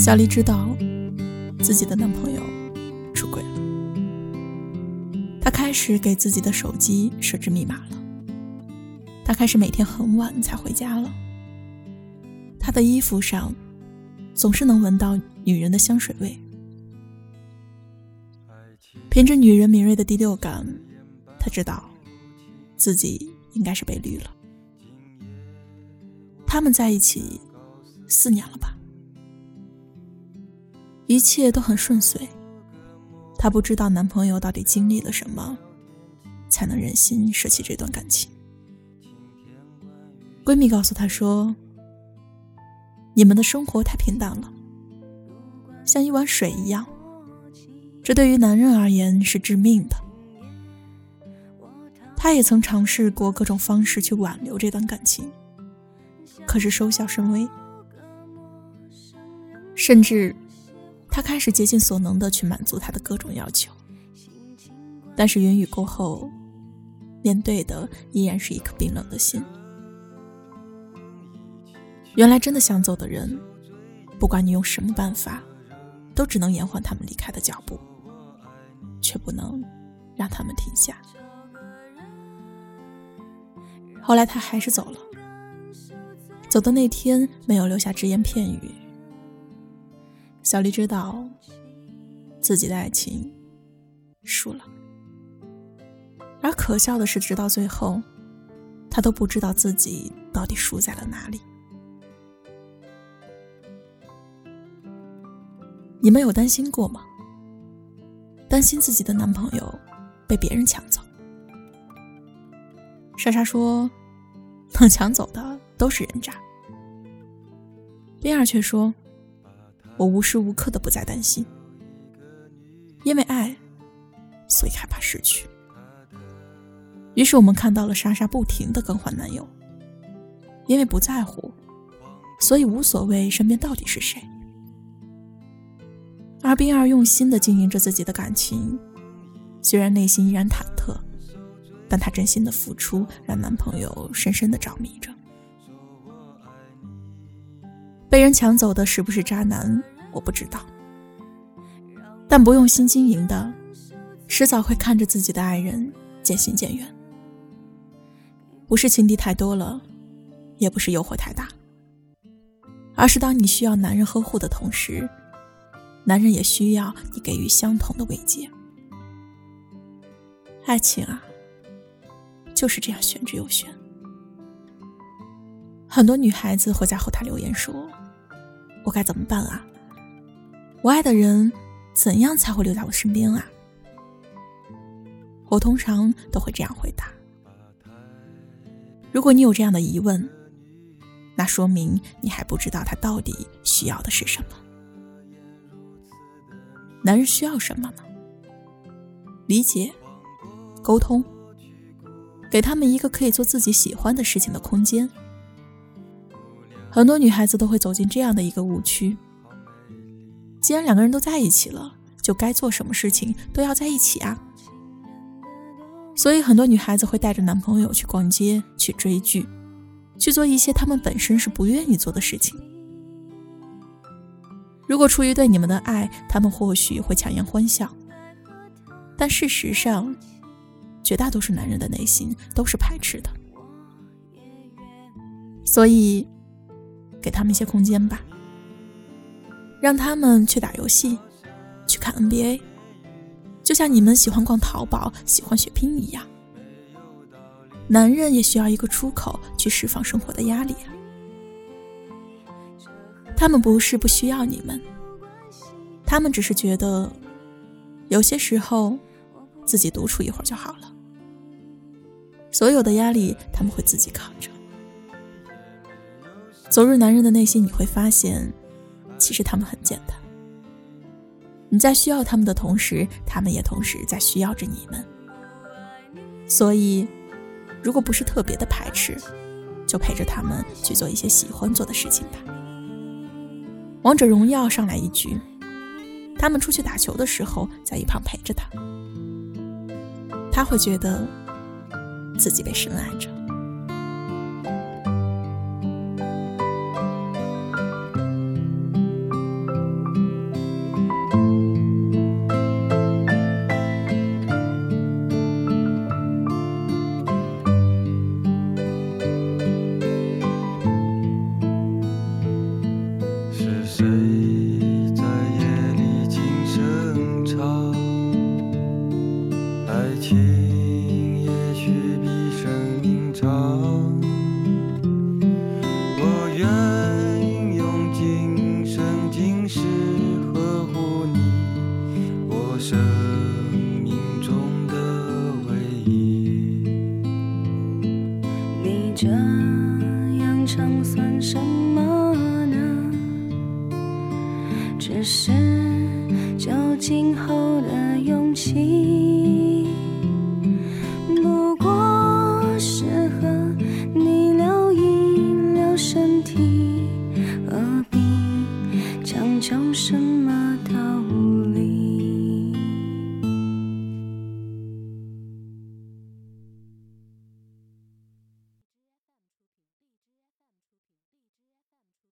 小丽知道自己的男朋友出轨了，她开始给自己的手机设置密码了。她开始每天很晚才回家了。她的衣服上总是能闻到女人的香水味。凭着女人敏锐的第六感，她知道自己应该是被绿了。他们在一起四年了吧？一切都很顺遂，她不知道男朋友到底经历了什么，才能忍心舍弃这段感情。闺蜜告诉她说：“你们的生活太平淡了，像一碗水一样，这对于男人而言是致命的。”她也曾尝试过各种方式去挽留这段感情，可是收效甚微，甚至。他开始竭尽所能的去满足他的各种要求，但是云雨过后，面对的依然是一颗冰冷的心。原来真的想走的人，不管你用什么办法，都只能延缓他们离开的脚步，却不能让他们停下。后来他还是走了，走的那天没有留下只言片语。小丽知道自己的爱情输了，而可笑的是，直到最后，她都不知道自己到底输在了哪里。你们有担心过吗？担心自己的男朋友被别人抢走？莎莎说：“能抢走的都是人渣。”冰儿却说。我无时无刻的不在担心，因为爱，所以害怕失去。于是我们看到了莎莎不停的更换男友，因为不在乎，所以无所谓身边到底是谁。而冰儿用心的经营着自己的感情，虽然内心依然忐忑，但她真心的付出让男朋友深深的着迷着。被人抢走的是不是渣男？我不知道，但不用心经营的，迟早会看着自己的爱人渐行渐远。不是情敌太多了，也不是诱惑太大，而是当你需要男人呵护的同时，男人也需要你给予相同的慰藉。爱情啊，就是这样玄之又玄。很多女孩子会在后台留言说。我该怎么办啊？我爱的人怎样才会留在我身边啊？我通常都会这样回答：如果你有这样的疑问，那说明你还不知道他到底需要的是什么。男人需要什么呢？理解、沟通，给他们一个可以做自己喜欢的事情的空间。很多女孩子都会走进这样的一个误区：既然两个人都在一起了，就该做什么事情都要在一起啊。所以很多女孩子会带着男朋友去逛街、去追剧、去做一些他们本身是不愿意做的事情。如果出于对你们的爱，他们或许会强颜欢笑，但事实上，绝大多数男人的内心都是排斥的。所以。给他们一些空间吧，让他们去打游戏，去看 NBA，就像你们喜欢逛淘宝、喜欢血拼一样。男人也需要一个出口去释放生活的压力。他们不是不需要你们，他们只是觉得有些时候自己独处一会儿就好了。所有的压力他们会自己扛着。走入男人的内心，你会发现，其实他们很简单。你在需要他们的同时，他们也同时在需要着你们。所以，如果不是特别的排斥，就陪着他们去做一些喜欢做的事情吧。王者荣耀上来一局，他们出去打球的时候，在一旁陪着他，他会觉得自己被深爱着。这样唱算什么呢？只是就今后的勇气，